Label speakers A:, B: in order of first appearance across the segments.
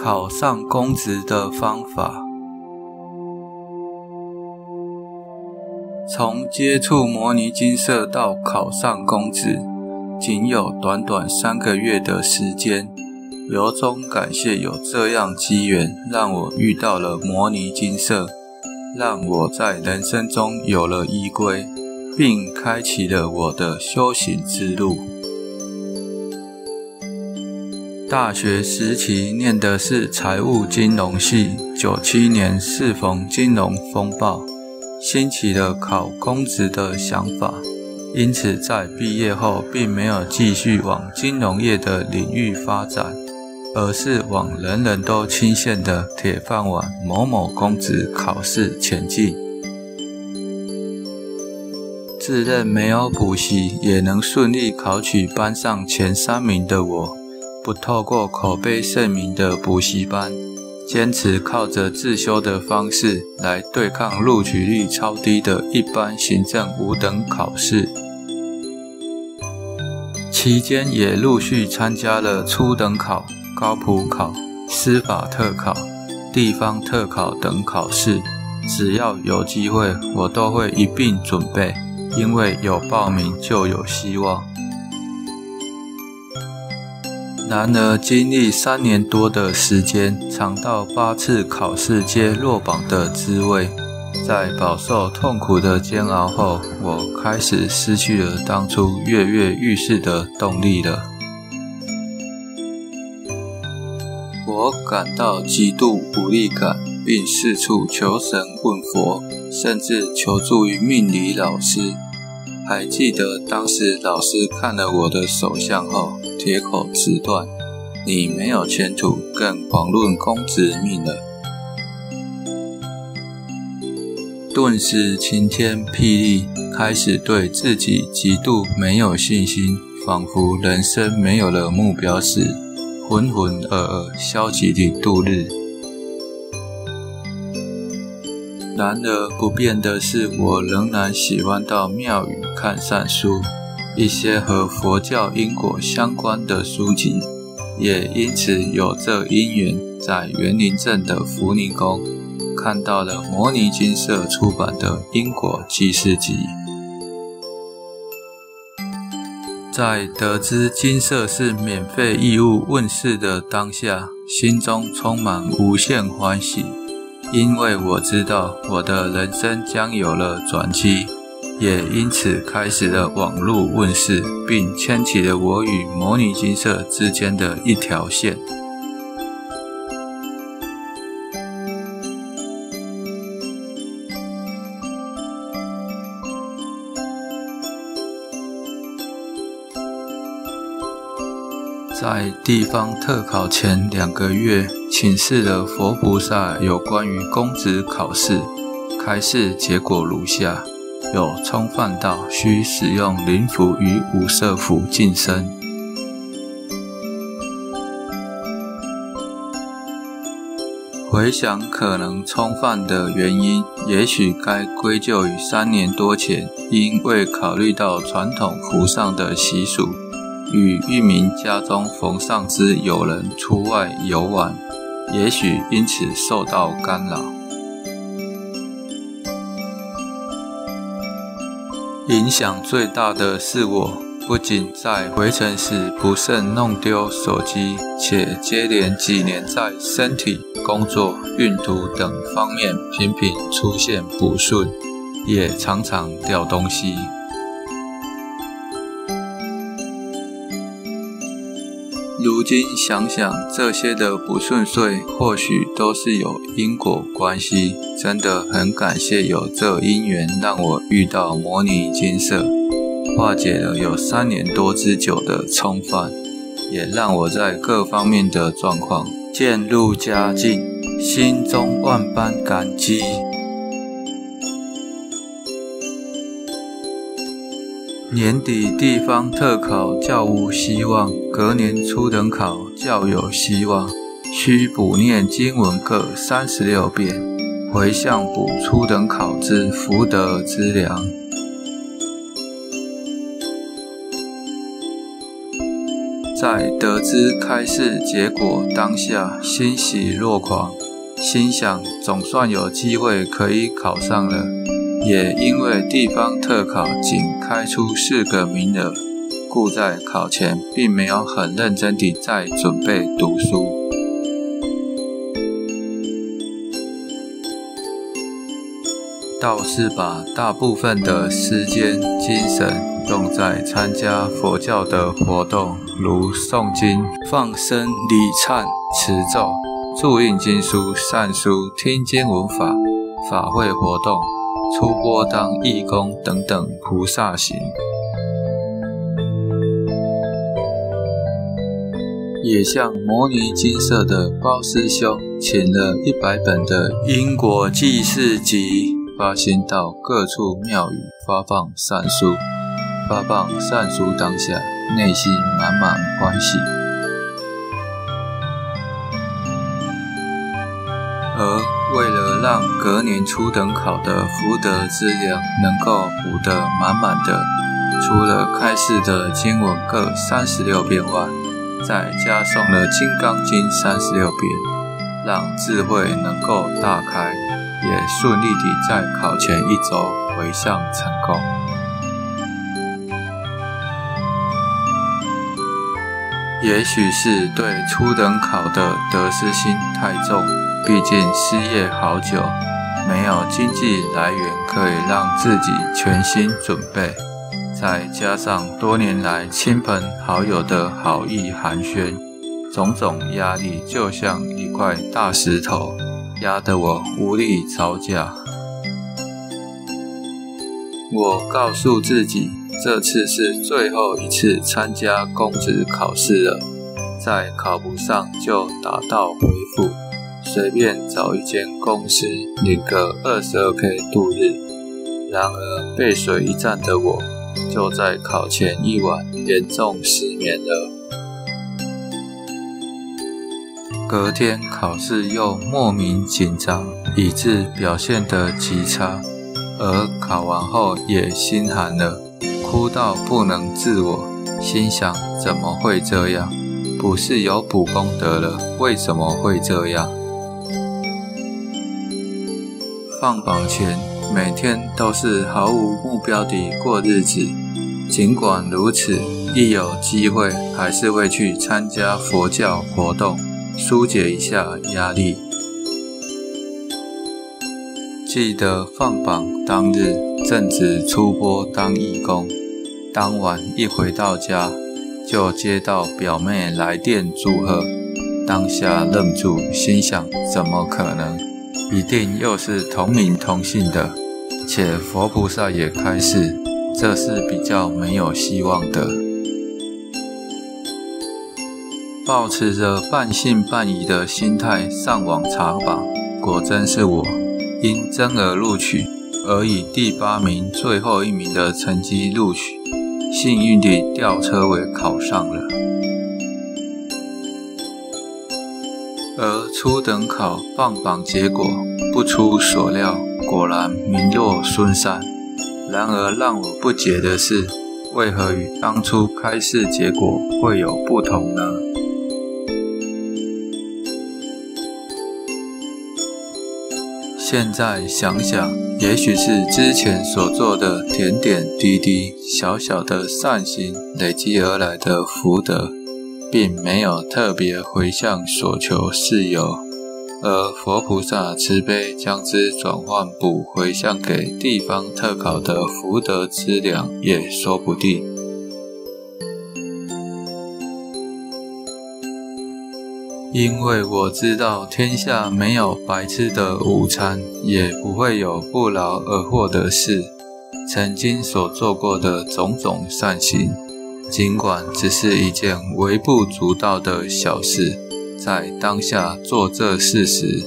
A: 考上公职的方法。从接触牟尼精舍到考上公职，仅有短短三个月的时间。由衷感谢有这样机缘，让我遇到了牟尼精舍，让我在人生中有了依归，并开启了我的修行之路。大学时期念的是财务金融系，九七年适逢金融风暴，兴起了考公职的想法，因此在毕业后并没有继续往金融业的领域发展。而是往人人都钦羡的铁饭碗某某公职考试前进。自认没有补习也能顺利考取班上前三名的我，不透过口碑盛名的补习班，坚持靠着自修的方式来对抗录取率超低的一般行政五等考试。期间也陆续参加了初等考。高普考、司法特考、地方特考等考试，只要有机会，我都会一并准备，因为有报名就有希望。然而，经历三年多的时间，尝到八次考试皆落榜的滋味，在饱受痛苦的煎熬后，我开始失去了当初跃跃欲试的动力了。我感到极度无力感，并四处求神问佛，甚至求助于命理老师。还记得当时老师看了我的手相后，铁口直断：“你没有前途，更遑论公子命了。”顿时晴天霹雳，开始对自己极度没有信心，仿佛人生没有了目标时。浑浑噩噩、消极地度日。然而不变的是，我仍然喜欢到庙宇看善书，一些和佛教因果相关的书籍，也因此有这因缘，在园林镇的福宁宫看到了摩尼金色出版的《因果记事集》。在得知金色是免费义务问世的当下，心中充满无限欢喜，因为我知道我的人生将有了转机，也因此开始了网络问世，并牵起了我与牟尼金色之间的一条线。在地方特考前两个月，请示了佛菩萨有关于公职考试开示结果如下：有冲犯到，需使用灵符与五色符净身。回想可能冲犯的原因，也许该归咎于三年多前因未考虑到传统符上的习俗。与一名家中逢上之友人出外游玩，也许因此受到干扰。影响最大的是我，不仅在回程时不慎弄丢手机，且接连几年在身体、工作、运途等方面频频出现不顺，也常常掉东西。今想想，这些的不顺遂或许都是有因果关系。真的很感谢有这因缘，让我遇到牟尼金色，化解了有三年多之久的冲犯，也让我在各方面的状况渐入佳境，心中万般感激。年底地方特考较无希望，隔年初等考较有希望，需补念经文各三十六遍，回向补初等考之福德之粮。在得知开试结果当下，欣喜若狂，心想总算有机会可以考上了。也因为地方特考仅开出四个名额，故在考前并没有很认真地在准备读书，倒是把大部分的时间精神。用在参加佛教的活动，如诵经、放生、礼忏、持咒、注印经书、善书、听经闻法、法会活动、出钵当义工等等菩萨行。也向摩尼金色的包师兄请了一百本的《因果记事集》，发心到各处庙宇发放善书。发放善书当下，内心满满欢喜。让隔年初等考的福德资粮能够补得满满的，除了开示的经文各三十六遍外，再加送了《金刚经》三十六遍，让智慧能够大开，也顺利地在考前一周回向成功。也许是对初等考的得失心太重，毕竟失业好久，没有经济来源可以让自己全心准备，再加上多年来亲朋好友的好意寒暄，种种压力就像一块大石头，压得我无力招架。我告诉自己。这次是最后一次参加公职考试了，再考不上就打道回府，随便找一间公司领个二十二 K 度日。然而背水一战的我，就在考前一晚严重失眠了。隔天考试又莫名紧张，以致表现得极差，而考完后也心寒了。哭到不能自我，心想怎么会这样？不是有补功德了，为什么会这样？放榜前，每天都是毫无目标地过日子。尽管如此，一有机会还是会去参加佛教活动，纾解一下压力。记得放榜当日，正值出波当义工。当晚一回到家，就接到表妹来电祝贺，当下愣住，心想：怎么可能？一定又是同名同姓的，且佛菩萨也开示，这是比较没有希望的。抱持着半信半疑的心态上网查榜，果真是我，因真而录取而以第八名、最后一名的成绩录取。幸运地吊车尾考上了，初等考放榜结果不出所料，果然名落孙山。然而让我不解的是，为何与当初开试结果会有不同呢？现在想想，也许是之前所做的点点滴滴、小小的善行累积而来的福德，并没有特别回向所求事由，而佛菩萨慈悲将之转换补回向给地方特考的福德资粮，也说不定。因为我知道天下没有白吃的午餐，也不会有不劳而获的事。曾经所做过的种种善行，尽管只是一件微不足道的小事，在当下做这事时，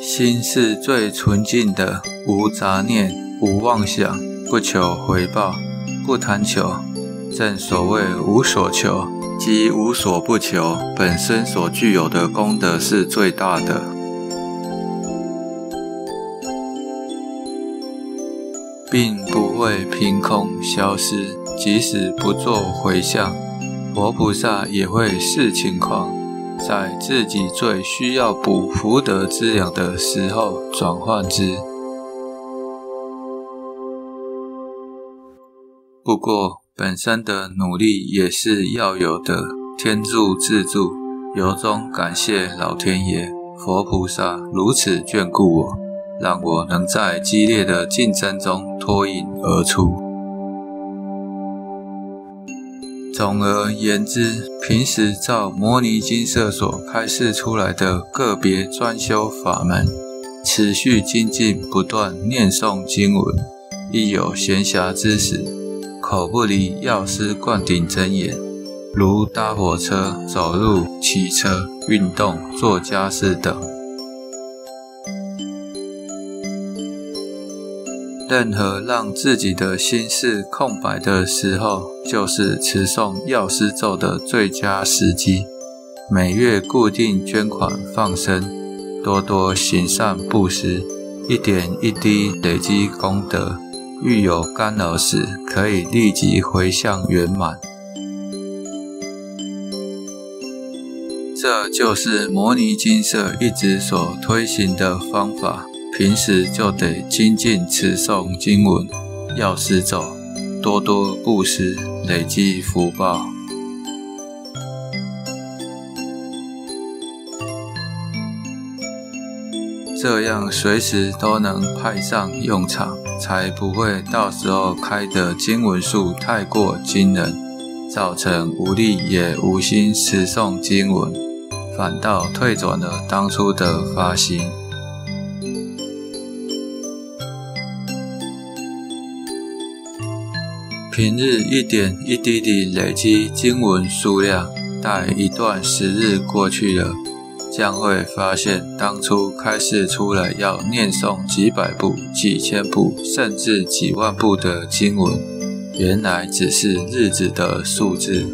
A: 心是最纯净的，无杂念，无妄想，不求回报，不贪求。正所谓无所求，即无所不求，本身所具有的功德是最大的。并不会凭空消失。即使不做回向，佛菩萨也会视情况，在自己最需要补福德资粮的时候转换之。不过，本身的努力也是要有的，天助自助，由衷感谢老天爷、佛菩萨如此眷顾我，让我能在激烈的竞争中脱颖而出。总而言之，平时照摩尼精舍所开示出来的个别专修法门，持续精进不断念诵经文，亦有闲暇之时，口不离药师灌顶真言，如搭火车、走路、骑车、运动、做家事等。任何让自己的心事空白的时候，就是持诵药师咒的最佳时机。每月固定捐款放生，多多行善布施，一点一滴累积功德。遇有干扰时，可以立即回向圆满。这就是摩尼金色一直所推行的方法。平时就得精进持诵经文、药师咒，多多布施，累积福报。这样随时都能派上用场，才不会到时候开的经文数太过惊人，造成无力也无心持诵经文，反倒退转了当初的发心。平日一点一滴地累积经文数量，待一段时日过去了，将会发现当初开示出来要念诵几百部、几千部，甚至几万部的经文，原来只是日子的数字，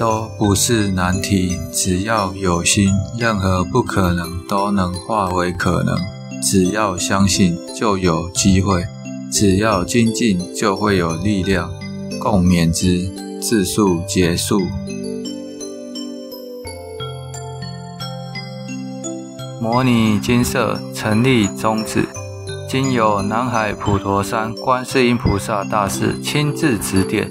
A: 都不是难题，只要有心，任何不可能都能化为可能。只要相信，就有机会；只要精进，就会有力量。共勉之。自述结束。牟尼金色成立宗旨，经由南海普陀山观世音菩萨大士亲自指点。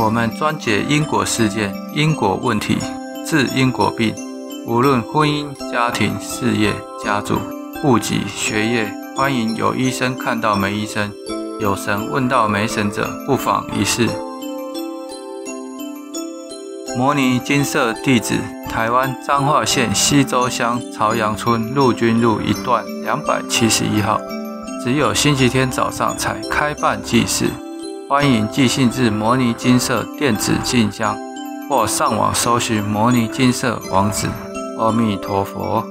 A: 我们专解因果事件、因果问题，治因果病。无论婚姻、家庭、事业、家族、户籍、学业，欢迎有医生看到没医生，有神问到没神者，不妨一试。牟尼金色地址：台湾彰化县溪州乡朝阳村陆军路一段两百七十一号，只有星期天早上才开办祭事。欢迎寄信至摩尼金色电子信箱，或上网搜寻摩尼金色王子。阿弥陀佛。